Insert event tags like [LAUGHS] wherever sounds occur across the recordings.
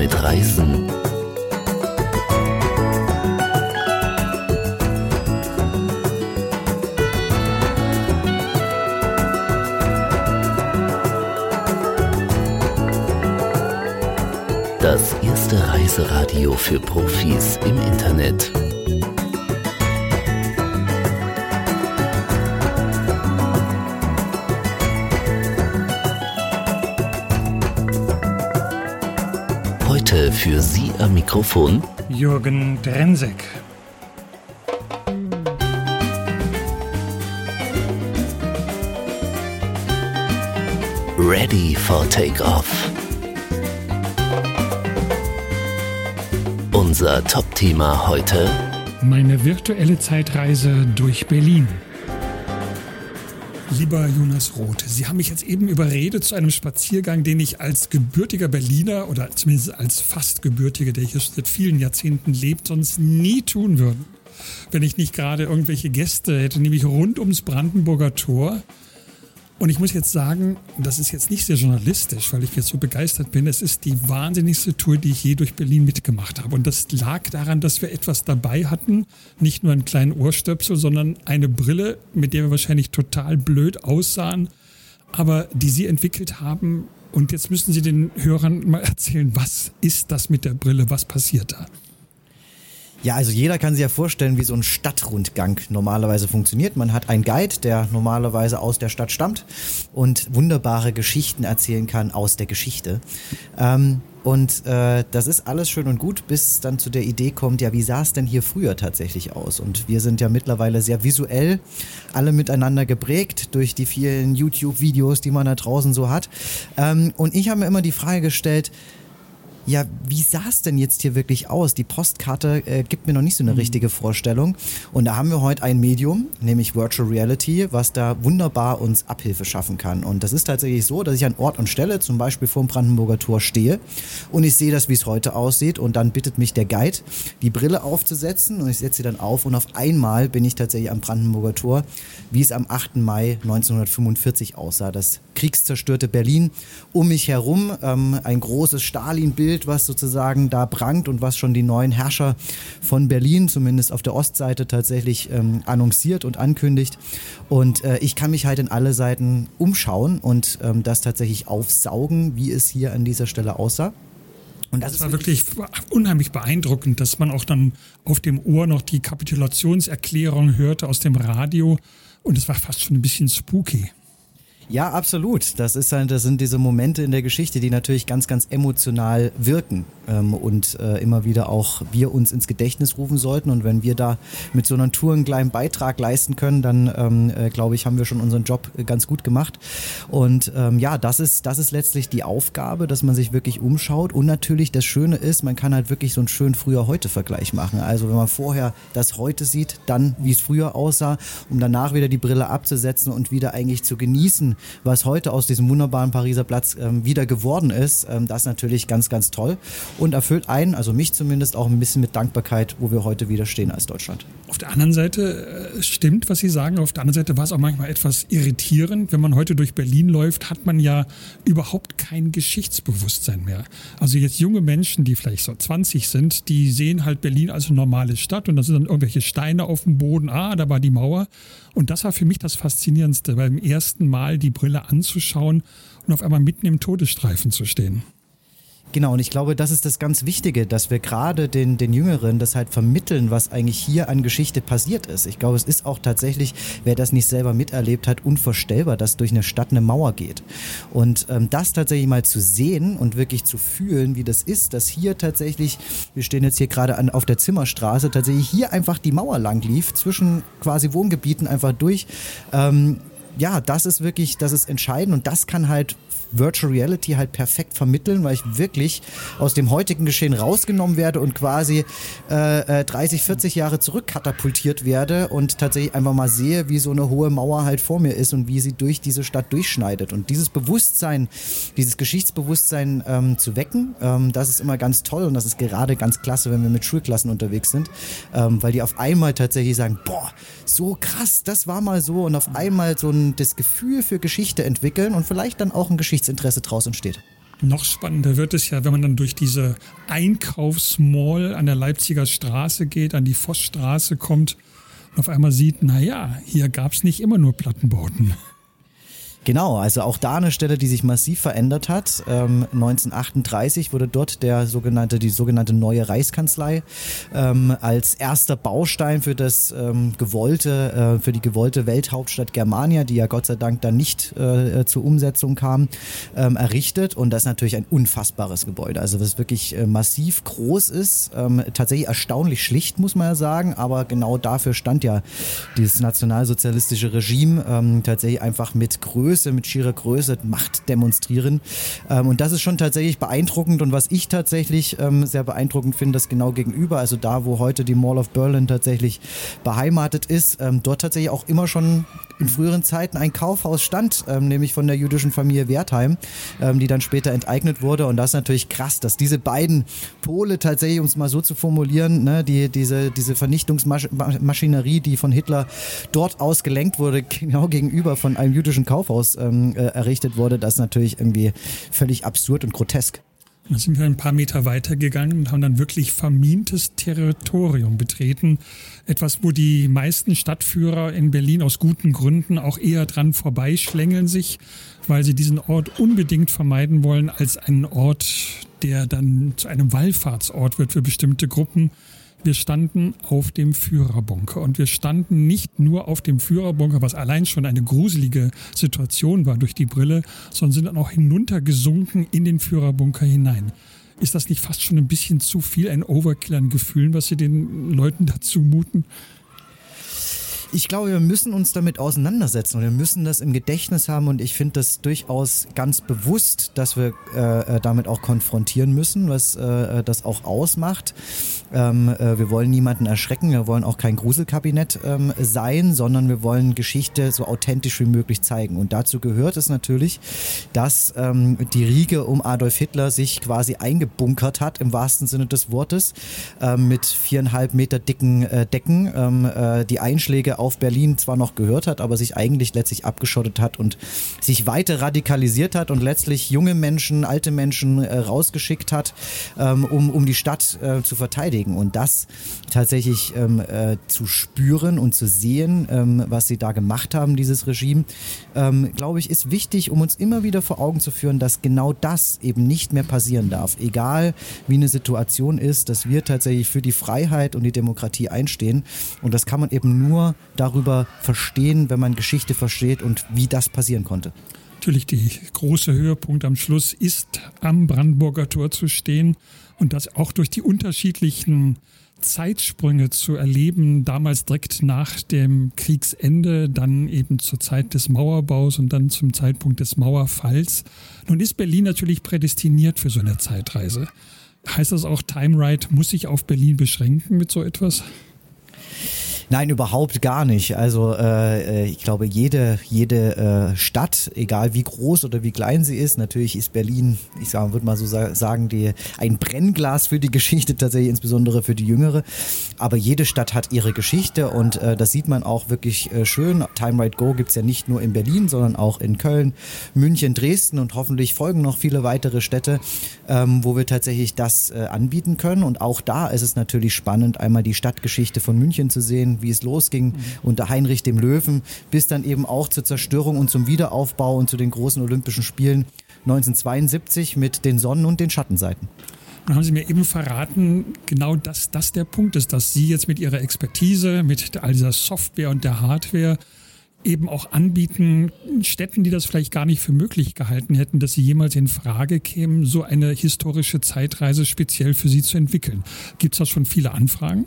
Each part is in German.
mit Reisen. Das erste Reiseradio für Profis im Internet. Für Sie am Mikrofon Jürgen Drensek. Ready for Takeoff. Unser Top-Thema heute Meine virtuelle Zeitreise durch Berlin. Lieber Jonas Roth, Sie haben mich jetzt eben überredet zu einem Spaziergang, den ich als gebürtiger Berliner oder zumindest als fast gebürtiger, der hier seit vielen Jahrzehnten lebt, sonst nie tun würde. Wenn ich nicht gerade irgendwelche Gäste hätte, nämlich rund ums Brandenburger Tor. Und ich muss jetzt sagen, das ist jetzt nicht sehr journalistisch, weil ich jetzt so begeistert bin. Es ist die wahnsinnigste Tour, die ich je durch Berlin mitgemacht habe. Und das lag daran, dass wir etwas dabei hatten. Nicht nur einen kleinen Ohrstöpsel, sondern eine Brille, mit der wir wahrscheinlich total blöd aussahen, aber die Sie entwickelt haben. Und jetzt müssen Sie den Hörern mal erzählen, was ist das mit der Brille? Was passiert da? Ja, also jeder kann sich ja vorstellen, wie so ein Stadtrundgang normalerweise funktioniert. Man hat einen Guide, der normalerweise aus der Stadt stammt und wunderbare Geschichten erzählen kann aus der Geschichte. Ähm, und äh, das ist alles schön und gut, bis dann zu der Idee kommt, ja, wie sah es denn hier früher tatsächlich aus? Und wir sind ja mittlerweile sehr visuell, alle miteinander geprägt durch die vielen YouTube-Videos, die man da draußen so hat. Ähm, und ich habe mir immer die Frage gestellt, ja, wie sah es denn jetzt hier wirklich aus? Die Postkarte äh, gibt mir noch nicht so eine mhm. richtige Vorstellung. Und da haben wir heute ein Medium, nämlich Virtual Reality, was da wunderbar uns Abhilfe schaffen kann. Und das ist tatsächlich so, dass ich an Ort und Stelle, zum Beispiel vor dem Brandenburger Tor stehe und ich sehe das, wie es heute aussieht. Und dann bittet mich der Guide, die Brille aufzusetzen und ich setze sie dann auf und auf einmal bin ich tatsächlich am Brandenburger Tor, wie es am 8. Mai 1945 aussah. Das kriegszerstörte Berlin um mich herum, ähm, ein großes Stalin-Bild Bild, was sozusagen da prangt und was schon die neuen Herrscher von Berlin, zumindest auf der Ostseite, tatsächlich ähm, annonciert und ankündigt. Und äh, ich kann mich halt in alle Seiten umschauen und ähm, das tatsächlich aufsaugen, wie es hier an dieser Stelle aussah. Und das, das war wirklich unheimlich beeindruckend, dass man auch dann auf dem Ohr noch die Kapitulationserklärung hörte aus dem Radio. Und es war fast schon ein bisschen spooky. Ja, absolut. Das ist halt, das sind diese Momente in der Geschichte, die natürlich ganz, ganz emotional wirken ähm, und äh, immer wieder auch wir uns ins Gedächtnis rufen sollten. Und wenn wir da mit so einer Tour einen kleinen Beitrag leisten können, dann ähm, äh, glaube ich, haben wir schon unseren Job ganz gut gemacht. Und ähm, ja, das ist, das ist letztlich die Aufgabe, dass man sich wirklich umschaut. Und natürlich das Schöne ist, man kann halt wirklich so einen schönen früher-heute-Vergleich machen. Also wenn man vorher das heute sieht, dann wie es früher aussah, um danach wieder die Brille abzusetzen und wieder eigentlich zu genießen, was heute aus diesem wunderbaren Pariser Platz ähm, wieder geworden ist. Ähm, das ist natürlich ganz, ganz toll und erfüllt einen, also mich zumindest, auch ein bisschen mit Dankbarkeit, wo wir heute wieder stehen als Deutschland. Auf der anderen Seite äh, stimmt, was Sie sagen. Auf der anderen Seite war es auch manchmal etwas irritierend. Wenn man heute durch Berlin läuft, hat man ja überhaupt kein Geschichtsbewusstsein mehr. Also jetzt junge Menschen, die vielleicht so 20 sind, die sehen halt Berlin als eine normale Stadt und da sind dann irgendwelche Steine auf dem Boden. Ah, da war die Mauer. Und das war für mich das Faszinierendste, beim ersten Mal die Brille anzuschauen und auf einmal mitten im Todesstreifen zu stehen. Genau, und ich glaube, das ist das ganz Wichtige, dass wir gerade den, den Jüngeren das halt vermitteln, was eigentlich hier an Geschichte passiert ist. Ich glaube, es ist auch tatsächlich, wer das nicht selber miterlebt hat, unvorstellbar, dass durch eine Stadt eine Mauer geht. Und ähm, das tatsächlich mal zu sehen und wirklich zu fühlen, wie das ist, dass hier tatsächlich, wir stehen jetzt hier gerade an, auf der Zimmerstraße, tatsächlich hier einfach die Mauer lang lief, zwischen quasi Wohngebieten einfach durch. Ähm, ja, das ist wirklich, das ist entscheidend und das kann halt Virtual Reality halt perfekt vermitteln, weil ich wirklich aus dem heutigen Geschehen rausgenommen werde und quasi äh, 30, äh, 40 Jahre zurückkatapultiert werde und tatsächlich einfach mal sehe, wie so eine hohe Mauer halt vor mir ist und wie sie durch diese Stadt durchschneidet. Und dieses Bewusstsein, dieses Geschichtsbewusstsein ähm, zu wecken, ähm, das ist immer ganz toll und das ist gerade ganz klasse, wenn wir mit Schulklassen unterwegs sind, ähm, weil die auf einmal tatsächlich sagen, boah, so krass, das war mal so und auf einmal so ein, das Gefühl für Geschichte entwickeln und vielleicht dann auch ein Geschichtsinteresse draus entsteht. Noch spannender wird es ja, wenn man dann durch diese Einkaufsmall an der Leipziger Straße geht, an die Vossstraße kommt und auf einmal sieht, naja, hier gab es nicht immer nur Plattenbauten. Genau, also auch da eine Stelle, die sich massiv verändert hat. Ähm, 1938 wurde dort der sogenannte, die sogenannte neue Reichskanzlei ähm, als erster Baustein für das ähm, gewollte, äh, für die gewollte Welthauptstadt Germania, die ja Gott sei Dank dann nicht äh, zur Umsetzung kam, ähm, errichtet. Und das ist natürlich ein unfassbares Gebäude. Also was wirklich äh, massiv groß ist, ähm, tatsächlich erstaunlich schlicht, muss man ja sagen. Aber genau dafür stand ja dieses nationalsozialistische Regime ähm, tatsächlich einfach mit Größe Größe, mit schierer Größe Macht demonstrieren. Ähm, und das ist schon tatsächlich beeindruckend. Und was ich tatsächlich ähm, sehr beeindruckend finde, das genau gegenüber, also da, wo heute die Mall of Berlin tatsächlich beheimatet ist, ähm, dort tatsächlich auch immer schon in früheren Zeiten ein Kaufhaus stand, ähm, nämlich von der jüdischen Familie Wertheim, ähm, die dann später enteignet wurde. Und das ist natürlich krass, dass diese beiden Pole tatsächlich, um es mal so zu formulieren, ne, die, diese, diese Vernichtungsmaschinerie, die von Hitler dort aus gelenkt wurde, [LAUGHS] genau gegenüber von einem jüdischen Kaufhaus Haus ähm, äh, errichtet wurde, das ist natürlich irgendwie völlig absurd und grotesk. Dann sind wir ein paar Meter weitergegangen und haben dann wirklich vermintes Territorium betreten. Etwas, wo die meisten Stadtführer in Berlin aus guten Gründen auch eher dran vorbeischlängeln sich, weil sie diesen Ort unbedingt vermeiden wollen als einen Ort, der dann zu einem Wallfahrtsort wird für bestimmte Gruppen. Wir standen auf dem Führerbunker und wir standen nicht nur auf dem Führerbunker, was allein schon eine gruselige Situation war durch die Brille, sondern sind dann auch hinuntergesunken in den Führerbunker hinein. Ist das nicht fast schon ein bisschen zu viel ein Overkill an Gefühlen, was Sie den Leuten dazu muten? Ich glaube, wir müssen uns damit auseinandersetzen und wir müssen das im Gedächtnis haben und ich finde das durchaus ganz bewusst, dass wir äh, äh damit auch konfrontieren müssen, was äh, äh, das auch ausmacht. Ähm, äh, wir wollen niemanden erschrecken, wir wollen auch kein Gruselkabinett ähm, sein, sondern wir wollen Geschichte so authentisch wie möglich zeigen. Und dazu gehört es natürlich, dass ähm, die Riege um Adolf Hitler sich quasi eingebunkert hat, im wahrsten Sinne des Wortes, ähm, mit viereinhalb Meter dicken äh, Decken, ähm, äh, die Einschläge auf Berlin zwar noch gehört hat, aber sich eigentlich letztlich abgeschottet hat und sich weiter radikalisiert hat und letztlich junge Menschen, alte Menschen äh, rausgeschickt hat, ähm, um, um die Stadt äh, zu verteidigen. Und das tatsächlich ähm, äh, zu spüren und zu sehen, ähm, was sie da gemacht haben, dieses Regime, ähm, glaube ich, ist wichtig, um uns immer wieder vor Augen zu führen, dass genau das eben nicht mehr passieren darf. Egal wie eine Situation ist, dass wir tatsächlich für die Freiheit und die Demokratie einstehen. Und das kann man eben nur darüber verstehen, wenn man Geschichte versteht und wie das passieren konnte. Natürlich, der große Höhepunkt am Schluss ist am Brandenburger Tor zu stehen und das auch durch die unterschiedlichen Zeitsprünge zu erleben, damals direkt nach dem Kriegsende, dann eben zur Zeit des Mauerbaus und dann zum Zeitpunkt des Mauerfalls. Nun ist Berlin natürlich prädestiniert für so eine Zeitreise. Heißt das auch, Time Ride muss sich auf Berlin beschränken mit so etwas? Nein, überhaupt gar nicht. Also äh, äh, ich glaube, jede, jede äh, Stadt, egal wie groß oder wie klein sie ist, natürlich ist Berlin, ich würde mal so sagen, die, ein Brennglas für die Geschichte, tatsächlich insbesondere für die Jüngere. Aber jede Stadt hat ihre Geschichte und äh, das sieht man auch wirklich äh, schön. Time Right Go gibt's ja nicht nur in Berlin, sondern auch in Köln, München, Dresden und hoffentlich folgen noch viele weitere Städte, ähm, wo wir tatsächlich das äh, anbieten können. Und auch da ist es natürlich spannend, einmal die Stadtgeschichte von München zu sehen, wie es losging mhm. unter Heinrich dem Löwen, bis dann eben auch zur Zerstörung und zum Wiederaufbau und zu den großen Olympischen Spielen 1972 mit den Sonnen- und den Schattenseiten. Dann haben Sie mir eben verraten, genau dass das der Punkt ist, dass Sie jetzt mit Ihrer Expertise, mit all dieser Software und der Hardware eben auch anbieten, Städten, die das vielleicht gar nicht für möglich gehalten hätten, dass sie jemals in Frage kämen, so eine historische Zeitreise speziell für sie zu entwickeln. Gibt es da schon viele Anfragen?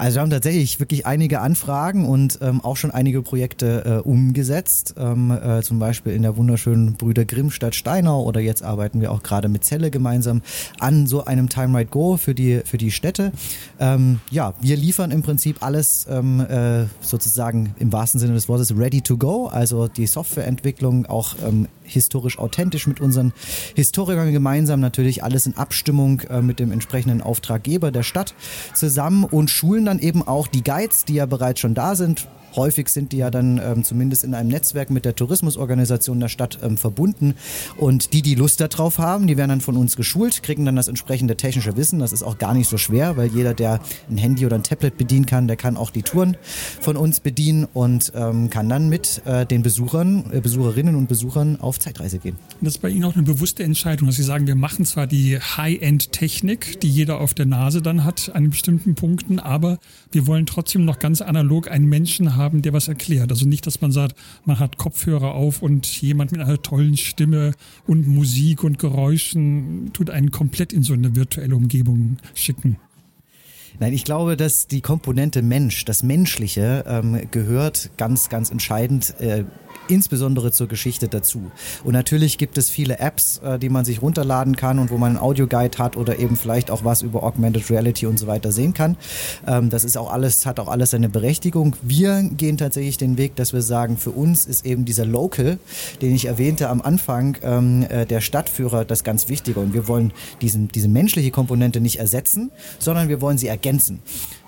Also wir haben tatsächlich wirklich einige Anfragen und ähm, auch schon einige Projekte äh, umgesetzt. Ähm, äh, zum Beispiel in der wunderschönen Brüder Grimm Stadt Steinau oder jetzt arbeiten wir auch gerade mit Zelle gemeinsam an so einem Time Right Go für die, für die Städte. Ähm, ja, wir liefern im Prinzip alles ähm, äh, sozusagen im wahrsten Sinne des Wortes ready to go, also die Softwareentwicklung auch ähm, historisch authentisch mit unseren Historikern gemeinsam, natürlich alles in Abstimmung äh, mit dem entsprechenden Auftraggeber der Stadt zusammen und schulen dann eben auch die Guides, die ja bereits schon da sind, Häufig sind die ja dann ähm, zumindest in einem Netzwerk mit der Tourismusorganisation der Stadt ähm, verbunden. Und die, die Lust darauf haben, die werden dann von uns geschult, kriegen dann das entsprechende technische Wissen. Das ist auch gar nicht so schwer, weil jeder, der ein Handy oder ein Tablet bedienen kann, der kann auch die Touren von uns bedienen und ähm, kann dann mit äh, den Besuchern, äh, Besucherinnen und Besuchern auf Zeitreise gehen. Das ist bei Ihnen auch eine bewusste Entscheidung, dass Sie sagen, wir machen zwar die High-End-Technik, die jeder auf der Nase dann hat an bestimmten Punkten, aber wir wollen trotzdem noch ganz analog einen Menschen haben, haben, der was erklärt. Also nicht, dass man sagt, man hat Kopfhörer auf und jemand mit einer tollen Stimme und Musik und Geräuschen tut einen komplett in so eine virtuelle Umgebung schicken. Nein, ich glaube, dass die Komponente Mensch, das Menschliche, ähm, gehört ganz, ganz entscheidend äh, insbesondere zur Geschichte dazu. Und natürlich gibt es viele Apps, äh, die man sich runterladen kann und wo man einen Audioguide hat oder eben vielleicht auch was über Augmented Reality und so weiter sehen kann. Ähm, das ist auch alles, hat auch alles seine Berechtigung. Wir gehen tatsächlich den Weg, dass wir sagen, für uns ist eben dieser Local, den ich erwähnte am Anfang, ähm, äh, der Stadtführer, das ganz Wichtige. Und wir wollen diesen, diese menschliche Komponente nicht ersetzen, sondern wir wollen sie ergänzen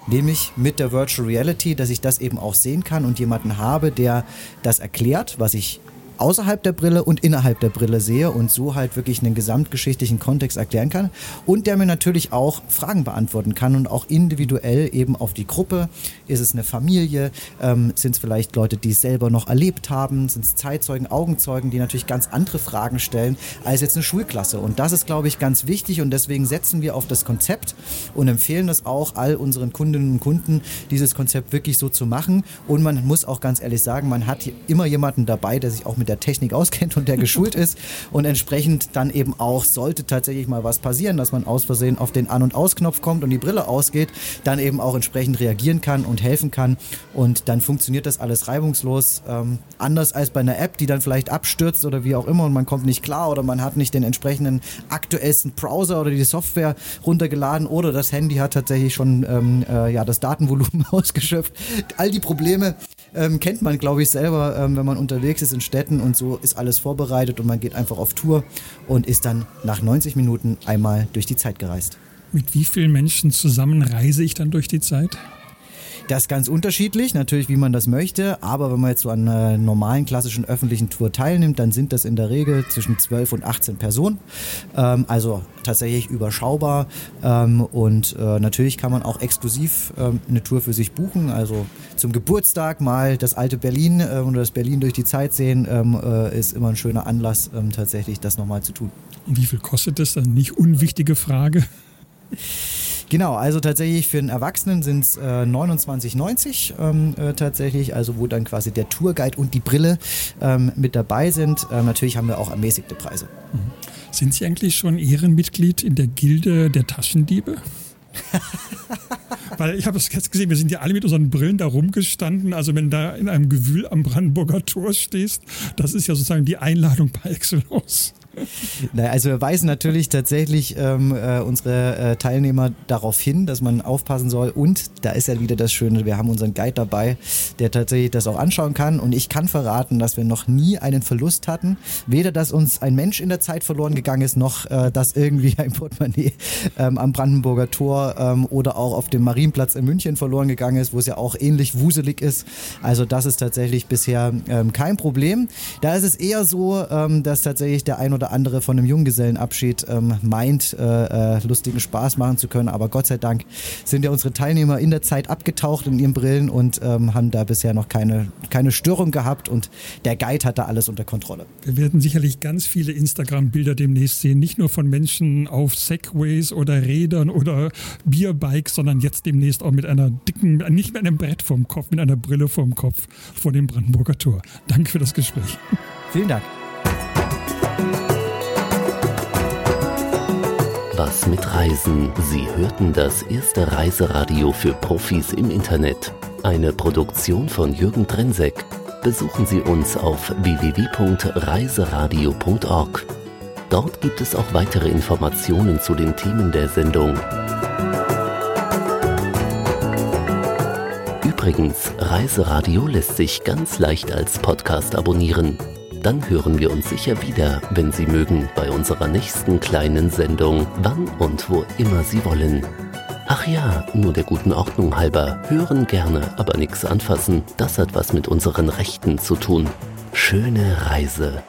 nämlich mit der Virtual Reality, dass ich das eben auch sehen kann und jemanden habe, der das erklärt, was ich außerhalb der Brille und innerhalb der Brille sehe und so halt wirklich einen gesamtgeschichtlichen Kontext erklären kann und der mir natürlich auch Fragen beantworten kann und auch individuell eben auf die Gruppe. Ist es eine Familie? Ähm, sind es vielleicht Leute, die es selber noch erlebt haben? Sind es Zeitzeugen, Augenzeugen, die natürlich ganz andere Fragen stellen als jetzt eine Schulklasse? Und das ist, glaube ich, ganz wichtig und deswegen setzen wir auf das Konzept und empfehlen das auch all unseren Kundinnen und Kunden, dieses Konzept wirklich so zu machen. Und man muss auch ganz ehrlich sagen, man hat immer jemanden dabei, der sich auch mit der Technik auskennt und der geschult ist und entsprechend dann eben auch, sollte tatsächlich mal was passieren, dass man aus Versehen auf den An- und Ausknopf kommt und die Brille ausgeht, dann eben auch entsprechend reagieren kann und helfen kann und dann funktioniert das alles reibungslos. Ähm, anders als bei einer App, die dann vielleicht abstürzt oder wie auch immer und man kommt nicht klar oder man hat nicht den entsprechenden aktuellsten Browser oder die Software runtergeladen oder das Handy hat tatsächlich schon ähm, äh, ja, das Datenvolumen [LAUGHS] ausgeschöpft. All die Probleme ähm, kennt man, glaube ich, selber, ähm, wenn man unterwegs ist in Städten und so ist alles vorbereitet und man geht einfach auf Tour und ist dann nach 90 Minuten einmal durch die Zeit gereist. Mit wie vielen Menschen zusammen reise ich dann durch die Zeit? Das ist ganz unterschiedlich, natürlich, wie man das möchte. Aber wenn man jetzt so an einer normalen klassischen öffentlichen Tour teilnimmt, dann sind das in der Regel zwischen 12 und 18 Personen. Ähm, also tatsächlich überschaubar. Ähm, und äh, natürlich kann man auch exklusiv ähm, eine Tour für sich buchen. Also zum Geburtstag mal das alte Berlin äh, oder das Berlin durch die Zeit sehen, ähm, äh, ist immer ein schöner Anlass, ähm, tatsächlich das nochmal zu tun. Und wie viel kostet das? Dann nicht unwichtige Frage. [LAUGHS] Genau, also tatsächlich für einen Erwachsenen sind es äh, 29,90 ähm, äh, tatsächlich, also wo dann quasi der Tourguide und die Brille ähm, mit dabei sind. Ähm, natürlich haben wir auch ermäßigte Preise. Mhm. Sind Sie eigentlich schon Ehrenmitglied in der Gilde der Taschendiebe? [LAUGHS] Weil ich habe es jetzt gesehen, wir sind ja alle mit unseren Brillen da rumgestanden. Also wenn da in einem Gewühl am Brandenburger Tor stehst, das ist ja sozusagen die Einladung par excellence. [LAUGHS] Naja, also wir weisen natürlich tatsächlich ähm, äh, unsere äh, Teilnehmer darauf hin, dass man aufpassen soll. Und da ist ja wieder das Schöne, wir haben unseren Guide dabei, der tatsächlich das auch anschauen kann. Und ich kann verraten, dass wir noch nie einen Verlust hatten. Weder, dass uns ein Mensch in der Zeit verloren gegangen ist, noch äh, dass irgendwie [LAUGHS] ein Portemonnaie ähm, am Brandenburger Tor ähm, oder auch auf dem Marienplatz in München verloren gegangen ist, wo es ja auch ähnlich wuselig ist. Also das ist tatsächlich bisher ähm, kein Problem. Da ist es eher so, ähm, dass tatsächlich der ein oder oder andere von einem Junggesellenabschied ähm, meint, äh, äh, lustigen Spaß machen zu können. Aber Gott sei Dank sind ja unsere Teilnehmer in der Zeit abgetaucht in ihren Brillen und ähm, haben da bisher noch keine, keine Störung gehabt und der Guide hat da alles unter Kontrolle. Wir werden sicherlich ganz viele Instagram-Bilder demnächst sehen, nicht nur von Menschen auf Segways oder Rädern oder Bierbikes, sondern jetzt demnächst auch mit einer dicken, nicht mit einem Brett vorm Kopf, mit einer Brille vorm Kopf vor dem Brandenburger Tor. Danke für das Gespräch. Vielen Dank. Was mit Reisen? Sie hörten das erste Reiseradio für Profis im Internet. Eine Produktion von Jürgen Drenseck. Besuchen Sie uns auf www.reiseradio.org. Dort gibt es auch weitere Informationen zu den Themen der Sendung. Übrigens, Reiseradio lässt sich ganz leicht als Podcast abonnieren. Dann hören wir uns sicher wieder, wenn Sie mögen, bei unserer nächsten kleinen Sendung, wann und wo immer Sie wollen. Ach ja, nur der guten Ordnung halber, hören gerne, aber nichts anfassen, das hat was mit unseren Rechten zu tun. Schöne Reise.